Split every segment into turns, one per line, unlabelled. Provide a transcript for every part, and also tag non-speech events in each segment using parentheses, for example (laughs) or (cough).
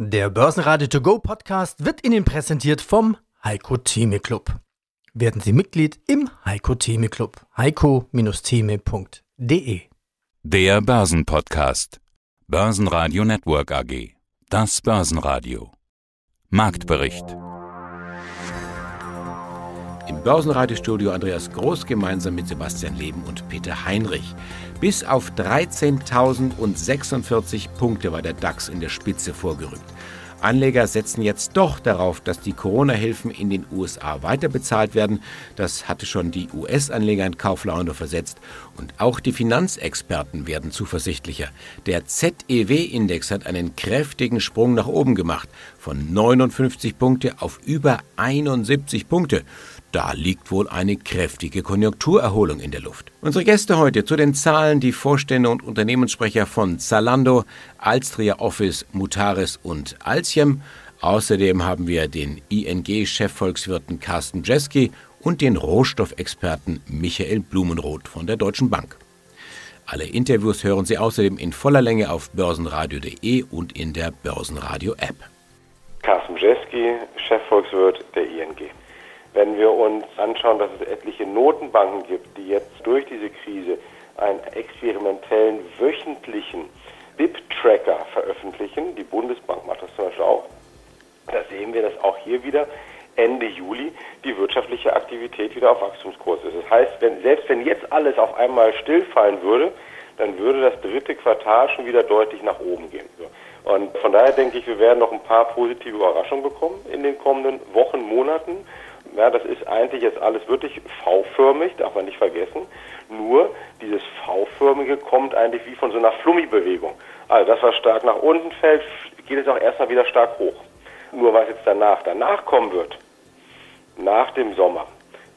Der Börsenradio To Go Podcast wird Ihnen präsentiert vom Heiko Theme Club. Werden Sie Mitglied im Heiko Theme Club. heiko-theme.de
Der Börsenpodcast. Börsenradio Network AG. Das Börsenradio. Marktbericht.
Im Börsenradiostudio Andreas Groß gemeinsam mit Sebastian Leben und Peter Heinrich. Bis auf 13.046 Punkte war der DAX in der Spitze vorgerückt. Anleger setzen jetzt doch darauf, dass die Corona-Hilfen in den USA weiterbezahlt werden. Das hatte schon die US-Anleger in Kauflaune versetzt. Und auch die Finanzexperten werden zuversichtlicher. Der ZEW-Index hat einen kräftigen Sprung nach oben gemacht. Von 59 Punkte auf über 71 Punkte. Da liegt wohl eine kräftige Konjunkturerholung in der Luft. Unsere Gäste heute zu den Zahlen, die Vorstände und Unternehmenssprecher von Zalando, Alstria Office, Mutaris und Alchem. Außerdem haben wir den ING-Chefvolkswirten Carsten Jeski und den Rohstoffexperten Michael Blumenroth von der Deutschen Bank. Alle Interviews hören Sie außerdem in voller Länge auf börsenradio.de und in der Börsenradio-App.
Carsten Jeski, Chefvolkswirt der ING. Wenn wir uns anschauen, dass es etliche Notenbanken gibt, die jetzt durch diese Krise einen experimentellen wöchentlichen BIP-Tracker veröffentlichen, die Bundesbank macht das zum Beispiel auch, da sehen wir, dass auch hier wieder Ende Juli die wirtschaftliche Aktivität wieder auf Wachstumskurs ist. Das heißt, wenn, selbst wenn jetzt alles auf einmal stillfallen würde, dann würde das dritte Quartal schon wieder deutlich nach oben gehen. Und von daher denke ich, wir werden noch ein paar positive Überraschungen bekommen in den kommenden Wochen, Monaten. Ja, das ist eigentlich jetzt alles wirklich V-förmig, darf man nicht vergessen. Nur dieses V-förmige kommt eigentlich wie von so einer Flummi-Bewegung. Also das, was stark nach unten fällt, geht jetzt auch erstmal wieder stark hoch. Nur was jetzt danach, danach kommen wird, nach dem Sommer,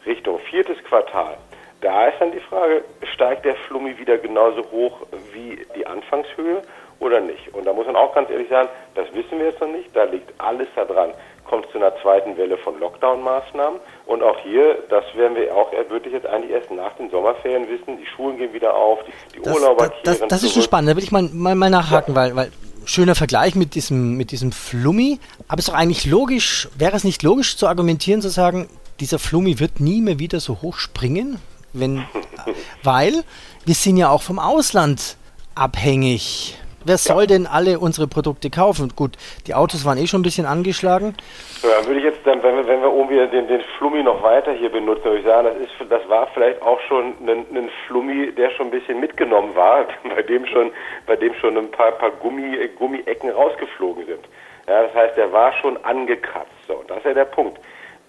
Richtung viertes Quartal, da ist dann die Frage, steigt der Flummi wieder genauso hoch wie die Anfangshöhe oder nicht? Und da muss man auch ganz ehrlich sagen, das wissen wir jetzt noch nicht, da liegt alles daran kommt es zu einer zweiten Welle von Lockdown-Maßnahmen. Und auch hier, das werden wir auch wirklich jetzt eigentlich erst nach den Sommerferien wissen. Die Schulen gehen wieder auf, die, die
das,
Urlauber
Das, das, das ist schon spannend, da will ich mal, mal, mal nachhaken, ja. weil, weil schöner Vergleich mit diesem, mit diesem Flummi. Aber es ist doch eigentlich logisch, wäre es nicht logisch zu argumentieren, zu sagen, dieser Flummi wird nie mehr wieder so hoch springen, wenn, (laughs) weil wir sind ja auch vom Ausland abhängig. Wer soll ja. denn alle unsere Produkte kaufen? Gut, die Autos waren eh schon ein bisschen angeschlagen.
Ja, würde ich jetzt dann, wenn wir, wenn wir irgendwie den, den Flummi noch weiter hier benutzen, würde ich sagen, das, ist, das war vielleicht auch schon ein, ein Flummi, der schon ein bisschen mitgenommen war, (laughs) bei dem schon, bei dem schon ein paar, paar Gummi, Gummiecken rausgeflogen sind. Ja, das heißt, der war schon angekratzt. So, das ist ja der Punkt.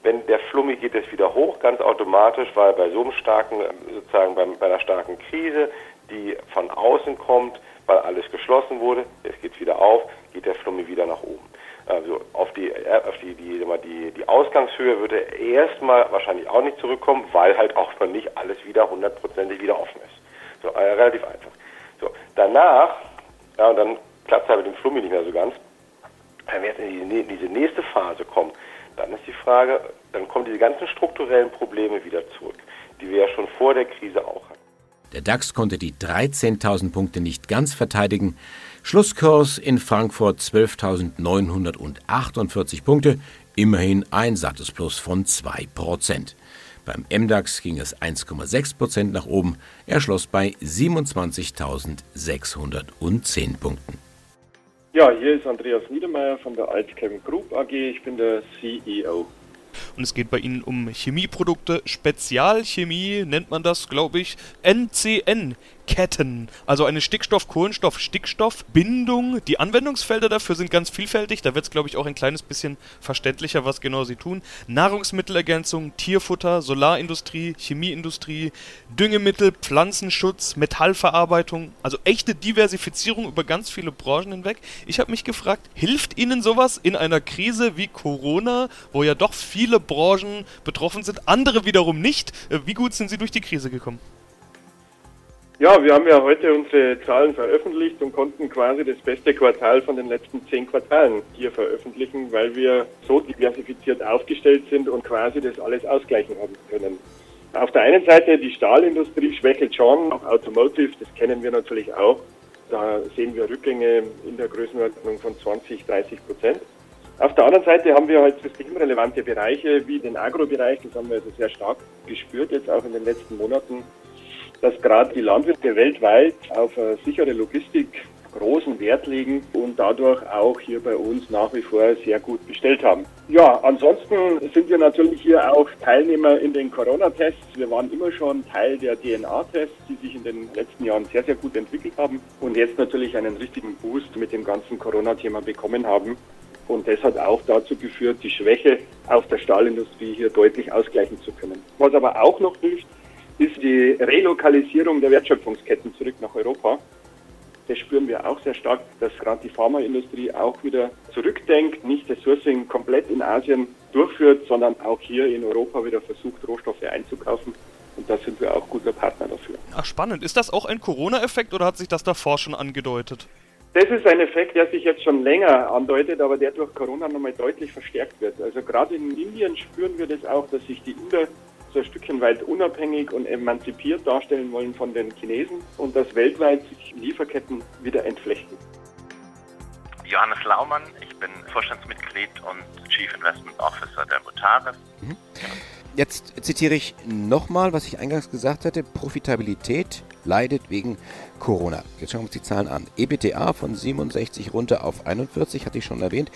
Wenn der Flummi geht es wieder hoch, ganz automatisch, weil bei so einem starken, sozusagen bei, bei einer starken Krise, die von außen kommt, weil alles geschlossen wurde, es geht wieder auf, geht der Flummi wieder nach oben. Also auf die, auf die, die, die, die Ausgangshöhe würde er erstmal wahrscheinlich auch nicht zurückkommen, weil halt auch noch nicht alles wieder hundertprozentig wieder offen ist. So, äh, relativ einfach. So, danach, ja, und dann klappt es halt mit dem Flummi nicht mehr so ganz. Wenn wir jetzt in, die, in diese nächste Phase kommen, dann ist die Frage, dann kommen diese ganzen strukturellen Probleme wieder zurück, die wir ja schon vor der Krise auch hatten.
Der DAX konnte die 13.000 Punkte nicht ganz verteidigen. Schlusskurs in Frankfurt 12.948 Punkte, immerhin ein sattes Plus von 2%. Beim MDAX ging es 1,6% nach oben, er schloss bei 27.610 Punkten.
Ja, hier ist Andreas Niedermeyer von der Altchem Group AG, ich bin der CEO.
Und es geht bei ihnen um Chemieprodukte, Spezialchemie nennt man das, glaube ich. NCN Ketten, also eine Stickstoff-Kohlenstoff-Stickstoff-Bindung. Die Anwendungsfelder dafür sind ganz vielfältig. Da wird es, glaube ich, auch ein kleines bisschen verständlicher, was genau sie tun. Nahrungsmittelergänzung, Tierfutter, Solarindustrie, Chemieindustrie, Düngemittel, Pflanzenschutz, Metallverarbeitung. Also echte Diversifizierung über ganz viele Branchen hinweg. Ich habe mich gefragt, hilft Ihnen sowas in einer Krise wie Corona, wo ja doch viele Branchen betroffen sind, andere wiederum nicht? Äh, wie gut sind Sie durch die Krise gekommen?
Ja, wir haben ja heute unsere Zahlen veröffentlicht und konnten quasi das beste Quartal von den letzten zehn Quartalen hier veröffentlichen, weil wir so diversifiziert aufgestellt sind und quasi das alles ausgleichen haben können. Auf der einen Seite die Stahlindustrie schwächelt schon, auch Automotive, das kennen wir natürlich auch. Da sehen wir Rückgänge in der Größenordnung von 20, 30 Prozent. Auf der anderen Seite haben wir halt systemrelevante Bereiche wie den Agrobereich, das haben wir also sehr stark gespürt jetzt auch in den letzten Monaten, dass gerade die Landwirte weltweit auf eine sichere Logistik großen Wert legen und dadurch auch hier bei uns nach wie vor sehr gut bestellt haben. Ja, ansonsten sind wir natürlich hier auch Teilnehmer in den Corona-Tests. Wir waren immer schon Teil der DNA-Tests, die sich in den letzten Jahren sehr, sehr gut entwickelt haben und jetzt natürlich einen richtigen Boost mit dem ganzen Corona-Thema bekommen haben. Und das hat auch dazu geführt, die Schwäche auf der Stahlindustrie hier deutlich ausgleichen zu können. Was aber auch noch hilft, ist die Relokalisierung der Wertschöpfungsketten zurück nach Europa. Das spüren wir auch sehr stark, dass gerade die Pharmaindustrie auch wieder zurückdenkt, nicht das Sourcing komplett in Asien durchführt, sondern auch hier in Europa wieder versucht, Rohstoffe einzukaufen. Und da sind wir auch guter Partner dafür.
Ach, spannend. Ist das auch ein Corona-Effekt oder hat sich das davor schon angedeutet?
Das ist ein Effekt, der sich jetzt schon länger andeutet, aber der durch Corona nochmal deutlich verstärkt wird. Also gerade in Indien spüren wir das auch, dass sich die Inder so ein Stückchen weit unabhängig und emanzipiert darstellen wollen von den Chinesen und dass weltweit sich Lieferketten wieder entflechten.
Johannes Laumann, ich bin Vorstandsmitglied und Chief Investment Officer der Mutaris. Mhm.
Jetzt zitiere ich nochmal, was ich eingangs gesagt hatte. Profitabilität leidet wegen Corona. Jetzt schauen wir uns die Zahlen an. EBTA von 67 runter auf 41, hatte ich schon erwähnt.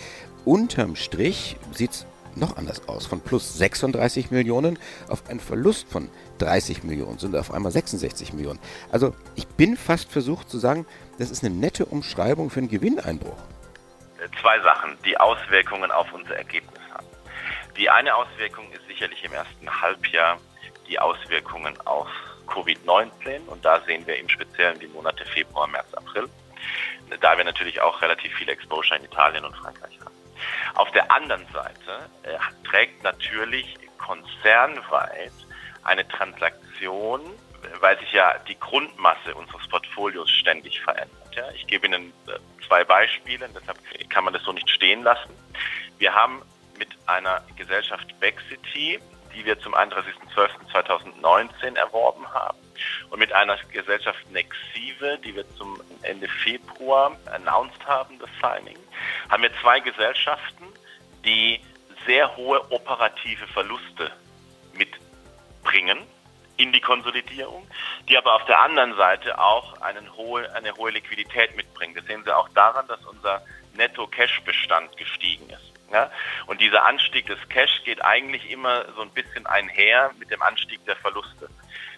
Unterm Strich sieht es noch anders aus. Von plus 36 Millionen auf einen Verlust von 30 Millionen sind auf einmal 66 Millionen. Also ich bin fast versucht zu sagen, das ist eine nette Umschreibung für einen Gewinneinbruch.
Zwei Sachen, die Auswirkungen auf unser Ergebnis haben. Die eine Auswirkung ist sicherlich im ersten Halbjahr die Auswirkungen auf Covid-19 und da sehen wir im Speziellen die Monate Februar, März, April, da wir natürlich auch relativ viel Exposure in Italien und Frankreich haben. Auf der anderen Seite äh, trägt natürlich konzernweit eine Transaktion, weil sich ja die Grundmasse unseres Portfolios ständig verändert. Ja, ich gebe Ihnen äh, zwei Beispiele, deshalb kann man das so nicht stehen lassen. Wir haben mit einer Gesellschaft Backcity, die wir zum 31.12.2019 erworben haben, und mit einer Gesellschaft Nexive, die wir zum Ende Februar announced haben, das Signing, haben wir zwei Gesellschaften, die sehr hohe operative Verluste mitbringen in die Konsolidierung, die aber auf der anderen Seite auch hohe, eine hohe Liquidität mitbringen. Das sehen Sie auch daran, dass unser Netto-Cash-Bestand gestiegen ist. Ja? Und dieser Anstieg des Cash geht eigentlich immer so ein bisschen einher mit dem Anstieg der Verluste.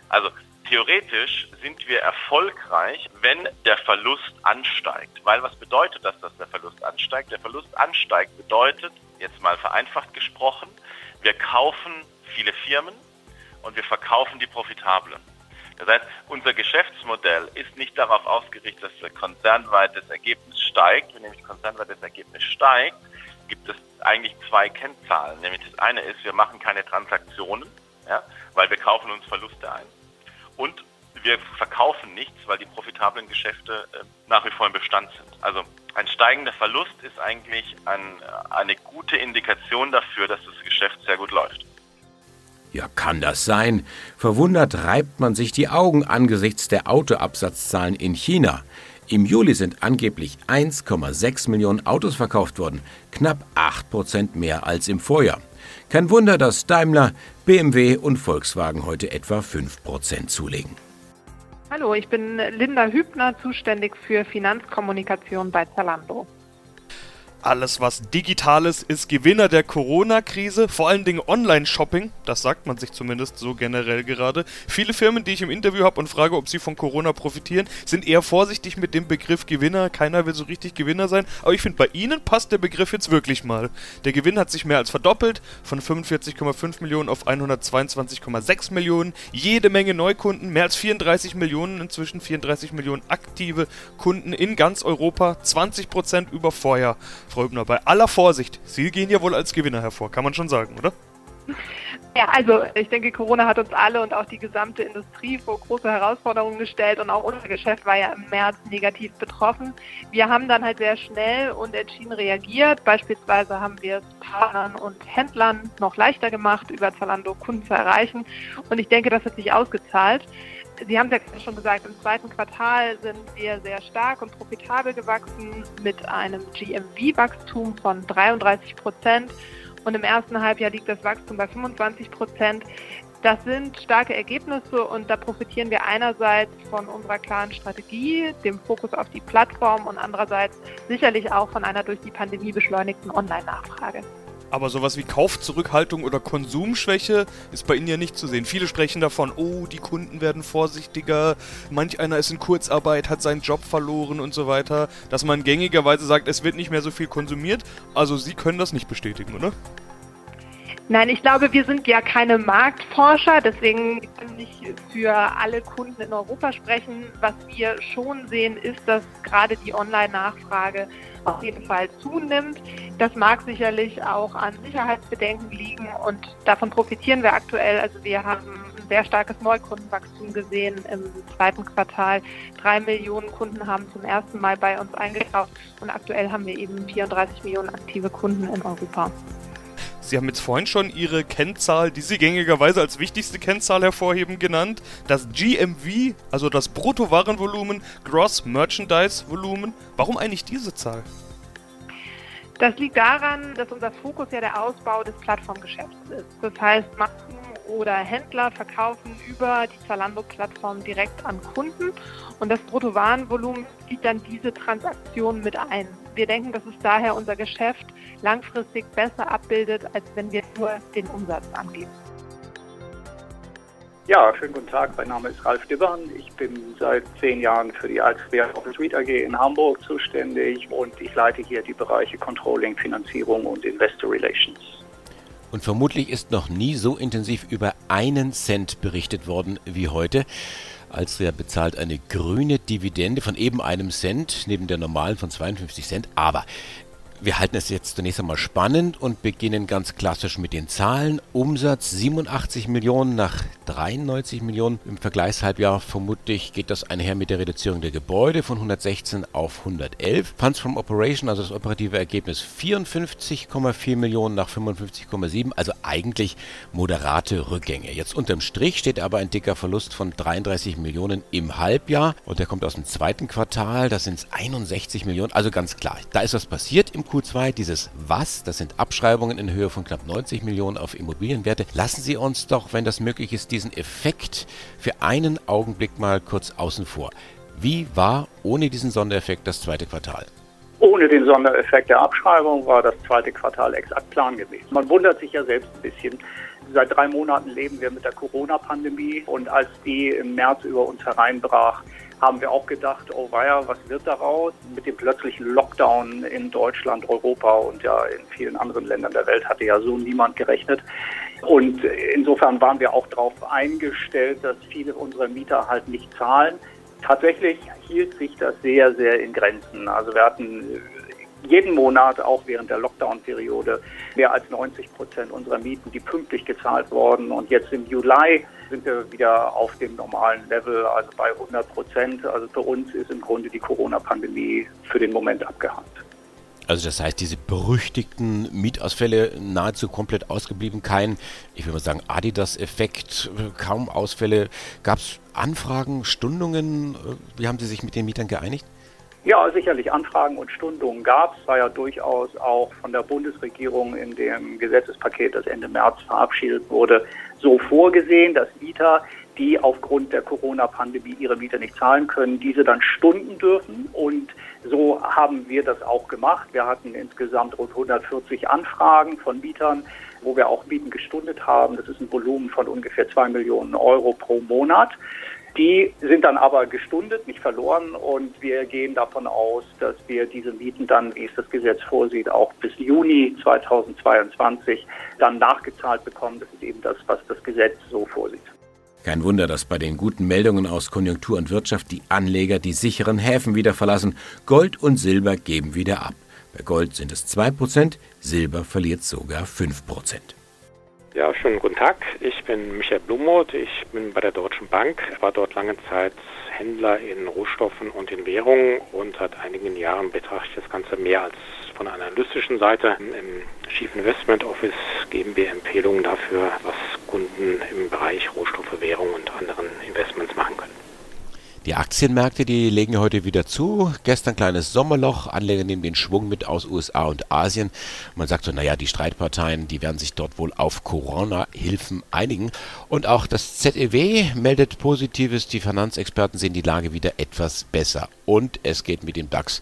Also theoretisch sind wir erfolgreich, wenn der Verlust ansteigt. Weil was bedeutet das, dass der Verlust ansteigt? Der Verlust ansteigt bedeutet, jetzt mal vereinfacht gesprochen, wir kaufen viele Firmen und wir verkaufen die profitablen. Das heißt, unser Geschäftsmodell ist nicht darauf ausgerichtet, dass der konzernweites Ergebnis steigt. Wenn nämlich konzernweites Ergebnis steigt, gibt es eigentlich zwei Kennzahlen. Nämlich das eine ist, wir machen keine Transaktionen, ja, weil wir kaufen uns Verluste ein. Und wir verkaufen nichts, weil die profitablen Geschäfte äh, nach wie vor im Bestand sind. Also ein steigender Verlust ist eigentlich ein, äh, eine gute Indikation dafür, dass das Geschäft sehr gut läuft.
Ja, kann das sein? Verwundert reibt man sich die Augen angesichts der Autoabsatzzahlen in China. Im Juli sind angeblich 1,6 Millionen Autos verkauft worden, knapp 8 Prozent mehr als im Vorjahr. Kein Wunder, dass Daimler, BMW und Volkswagen heute etwa 5 Prozent zulegen.
Hallo, ich bin Linda Hübner, zuständig für Finanzkommunikation bei Zalando.
Alles, was digital ist, ist Gewinner der Corona-Krise, vor allen Dingen Online-Shopping, das sagt man sich zumindest so generell gerade. Viele Firmen, die ich im Interview habe und frage, ob sie von Corona profitieren, sind eher vorsichtig mit dem Begriff Gewinner. Keiner will so richtig Gewinner sein, aber ich finde, bei ihnen passt der Begriff jetzt wirklich mal. Der Gewinn hat sich mehr als verdoppelt, von 45,5 Millionen auf 122,6 Millionen. Jede Menge Neukunden, mehr als 34 Millionen, inzwischen 34 Millionen aktive Kunden in ganz Europa, 20% über Vorjahr. Frau Hübner, bei aller Vorsicht, Sie gehen ja wohl als Gewinner hervor, kann man schon sagen, oder?
Ja, also ich denke, Corona hat uns alle und auch die gesamte Industrie vor große Herausforderungen gestellt und auch unser Geschäft war ja im März negativ betroffen. Wir haben dann halt sehr schnell und entschieden reagiert. Beispielsweise haben wir es Partnern und Händlern noch leichter gemacht, über Zalando Kunden zu erreichen. Und ich denke, das hat sich ausgezahlt. Sie haben es ja schon gesagt, im zweiten Quartal sind wir sehr stark und profitabel gewachsen mit einem GMV-Wachstum von 33 Prozent. Und im ersten Halbjahr liegt das Wachstum bei 25 Prozent. Das sind starke Ergebnisse und da profitieren wir einerseits von unserer klaren Strategie, dem Fokus auf die Plattform und andererseits sicherlich auch von einer durch die Pandemie beschleunigten Online-Nachfrage.
Aber sowas wie Kaufzurückhaltung oder Konsumschwäche ist bei Ihnen ja nicht zu sehen. Viele sprechen davon, oh, die Kunden werden vorsichtiger, manch einer ist in Kurzarbeit, hat seinen Job verloren und so weiter. Dass man gängigerweise sagt, es wird nicht mehr so viel konsumiert. Also Sie können das nicht bestätigen, oder?
Nein, ich glaube, wir sind ja keine Marktforscher, deswegen kann ich für alle Kunden in Europa sprechen. Was wir schon sehen, ist, dass gerade die Online-Nachfrage auf jeden Fall zunimmt. Das mag sicherlich auch an Sicherheitsbedenken liegen und davon profitieren wir aktuell. Also wir haben ein sehr starkes Neukundenwachstum gesehen im zweiten Quartal. Drei Millionen Kunden haben zum ersten Mal bei uns eingekauft und aktuell haben wir eben 34 Millionen aktive Kunden in Europa.
Sie haben jetzt vorhin schon Ihre Kennzahl, die Sie gängigerweise als wichtigste Kennzahl hervorheben, genannt. Das GMV, also das Bruttowarenvolumen, Gross Merchandise Volumen. Warum eigentlich diese Zahl?
Das liegt daran, dass unser Fokus ja der Ausbau des Plattformgeschäfts ist. Das heißt, Marken oder Händler verkaufen über die Zalando-Plattform direkt an Kunden und das Bruttowarenvolumen zieht dann diese Transaktion mit ein. Wir denken, dass es daher unser Geschäft langfristig besser abbildet, als wenn wir nur den Umsatz angeben.
Ja, schönen guten Tag. Mein Name ist Ralf Dibbern. Ich bin seit zehn Jahren für die Altsquare Office Read AG in Hamburg zuständig und ich leite hier die Bereiche Controlling, Finanzierung und Investor Relations.
Und vermutlich ist noch nie so intensiv über einen Cent berichtet worden wie heute. Alstria bezahlt eine grüne Dividende von eben einem Cent, neben der normalen von 52 Cent. Aber wir halten es jetzt zunächst einmal spannend und beginnen ganz klassisch mit den Zahlen. Umsatz 87 Millionen nach 93 Millionen im Vergleichshalbjahr. Vermutlich geht das einher mit der Reduzierung der Gebäude von 116 auf 111. Funds from Operation, also das operative Ergebnis 54,4 Millionen nach 55,7. Also eigentlich moderate Rückgänge. Jetzt unterm Strich steht aber ein dicker Verlust von 33 Millionen im Halbjahr und der kommt aus dem zweiten Quartal. Das sind 61 Millionen. Also ganz klar, da ist was passiert im Q2 dieses Was, das sind Abschreibungen in Höhe von knapp 90 Millionen auf Immobilienwerte. Lassen Sie uns doch, wenn das möglich ist, diesen Effekt für einen Augenblick mal kurz außen vor. Wie war ohne diesen Sondereffekt das zweite Quartal?
Ohne den Sondereffekt der Abschreibung war das zweite Quartal exakt plan gewesen. Man wundert sich ja selbst ein bisschen. Seit drei Monaten leben wir mit der Corona-Pandemie und als die im März über uns hereinbrach, haben wir auch gedacht, oh weia, was wird daraus? Mit dem plötzlichen Lockdown in Deutschland, Europa und ja in vielen anderen Ländern der Welt hatte ja so niemand gerechnet. Und insofern waren wir auch darauf eingestellt, dass viele unserer Mieter halt nicht zahlen. Tatsächlich hielt sich das sehr, sehr in Grenzen. Also wir hatten jeden Monat, auch während der Lockdown-Periode, mehr als 90 Prozent unserer Mieten, die pünktlich gezahlt worden. Und jetzt im Juli sind wir wieder auf dem normalen Level, also bei 100 Prozent. Also für uns ist im Grunde die Corona-Pandemie für den Moment abgehakt.
Also das heißt, diese berüchtigten Mietausfälle nahezu komplett ausgeblieben, kein, ich würde mal sagen, Adidas-Effekt, kaum Ausfälle. Gab es Anfragen, Stundungen? Wie haben Sie sich mit den Mietern geeinigt?
Ja, sicherlich Anfragen und Stundungen gab es. War ja durchaus auch von der Bundesregierung in dem Gesetzespaket, das Ende März verabschiedet wurde, so vorgesehen, dass Mieter, die aufgrund der Corona-Pandemie ihre Miete nicht zahlen können, diese dann stunden dürfen. Und so haben wir das auch gemacht. Wir hatten insgesamt rund 140 Anfragen von Mietern, wo wir auch Mieten gestundet haben. Das ist ein Volumen von ungefähr zwei Millionen Euro pro Monat. Die sind dann aber gestundet, nicht verloren und wir gehen davon aus, dass wir diese Mieten dann, wie es das Gesetz vorsieht, auch bis Juni 2022 dann nachgezahlt bekommen. Das ist eben das, was das Gesetz so vorsieht.
Kein Wunder, dass bei den guten Meldungen aus Konjunktur und Wirtschaft die Anleger die sicheren Häfen wieder verlassen. Gold und Silber geben wieder ab. Bei Gold sind es 2%, Silber verliert sogar 5%.
Ja, schönen guten Tag. Ich bin Michael Blumoth. Ich bin bei der Deutschen Bank, war dort lange Zeit Händler in Rohstoffen und in Währungen und seit einigen Jahren betrachte ich das Ganze mehr als von einer analytischen Seite. Im Chief Investment Office geben wir Empfehlungen dafür, was Kunden im Bereich Rohstoffe, Währung und anderen Investments machen können.
Die Aktienmärkte, die legen heute wieder zu. Gestern kleines Sommerloch. Anleger nehmen den Schwung mit aus USA und Asien. Man sagt so, naja, die Streitparteien, die werden sich dort wohl auf Corona-Hilfen einigen. Und auch das ZEW meldet Positives. Die Finanzexperten sehen die Lage wieder etwas besser. Und es geht mit dem DAX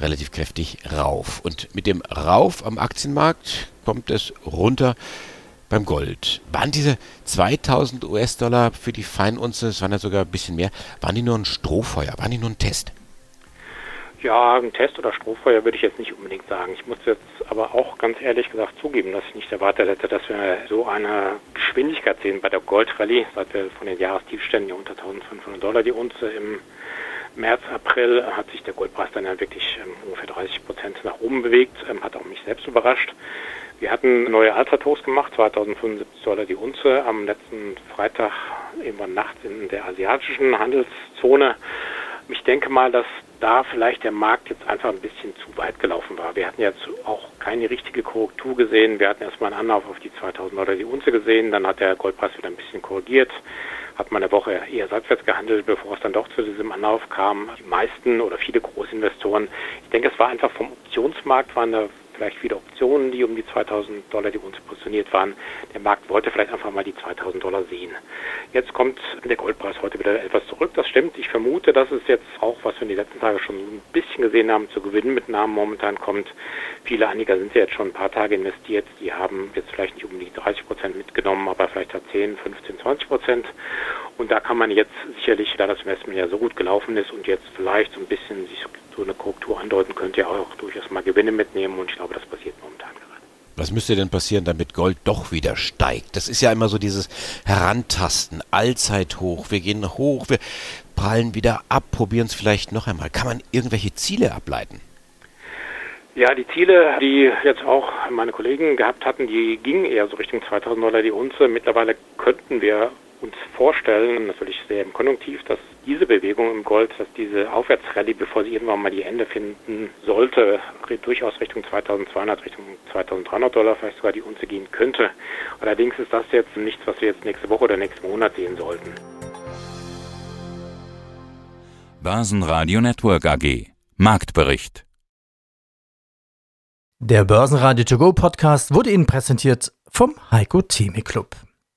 relativ kräftig rauf. Und mit dem Rauf am Aktienmarkt kommt es runter beim Gold. Waren diese 2000 US-Dollar für die Feinunze, es waren ja sogar ein bisschen mehr, waren die nur ein Strohfeuer, waren die nur ein Test?
Ja, ein Test oder Strohfeuer würde ich jetzt nicht unbedingt sagen. Ich muss jetzt aber auch ganz ehrlich gesagt zugeben, dass ich nicht erwartet hätte, dass wir so eine Geschwindigkeit sehen bei der Goldrallye, seit wir von den Jahrestiefständen ja unter 1500 Dollar die Unze im März, April hat sich der Goldpreis dann ja wirklich ähm, ungefähr 30 Prozent nach oben bewegt, ähm, hat auch mich selbst überrascht. Wir hatten neue Allzeithochs gemacht, 2075 Dollar die Unze am letzten Freitag, irgendwann nachts in der asiatischen Handelszone. Ich denke mal, dass da vielleicht der Markt jetzt einfach ein bisschen zu weit gelaufen war. Wir hatten jetzt auch keine richtige Korrektur gesehen. Wir hatten erstmal einen Anlauf auf die 2000 Dollar die Unze gesehen. Dann hat der Goldpreis wieder ein bisschen korrigiert. Hat man eine Woche eher seitwärts gehandelt, bevor es dann doch zu diesem Anlauf kam. Die meisten oder viele Großinvestoren, ich denke, es war einfach vom Optionsmarkt, waren da vielleicht wieder Optionen, die um die 2000 Dollar die Unze positioniert waren. Der Markt wollte vielleicht einfach mal die 2000 Dollar sehen. Jetzt kommt der Goldpreis heute wieder etwas zurück. Das stimmt. Ich vermute, dass es jetzt auch, was wir in den letzten Tagen schon ein bisschen gesehen haben, zu Gewinnmitnahmen momentan kommt. Viele Anleger sind ja jetzt schon ein paar Tage investiert. Die haben jetzt vielleicht nicht um die 30 Prozent mitgenommen, aber vielleicht hat 10, 15, 20 Prozent. Und da kann man jetzt sicherlich, da das Investment ja so gut gelaufen ist und jetzt vielleicht so ein bisschen sich so eine Korrektur andeuten könnte, ja auch durchaus mal Gewinne mitnehmen und ich glaube, das passiert momentan gerade.
Was müsste denn passieren, damit Gold doch wieder steigt? Das ist ja immer so dieses Herantasten, allzeit hoch. Wir gehen hoch, wir prallen wieder ab, probieren es vielleicht noch einmal. Kann man irgendwelche Ziele ableiten?
Ja, die Ziele, die jetzt auch meine Kollegen gehabt hatten, die gingen eher so Richtung 2000 Dollar die Unze. Mittlerweile könnten wir uns vorstellen, natürlich sehr im Konjunktiv, dass diese Bewegung im Gold, dass diese Aufwärtsrallye, bevor sie irgendwann mal die Ende finden sollte, durchaus Richtung 2200, Richtung 2300 Dollar vielleicht sogar die Unze gehen könnte. Allerdings ist das jetzt nichts, was wir jetzt nächste Woche oder nächsten Monat sehen sollten.
Börsenradio Network AG Marktbericht
Der Börsenradio To Go Podcast wurde Ihnen präsentiert vom Heiko Theme Club.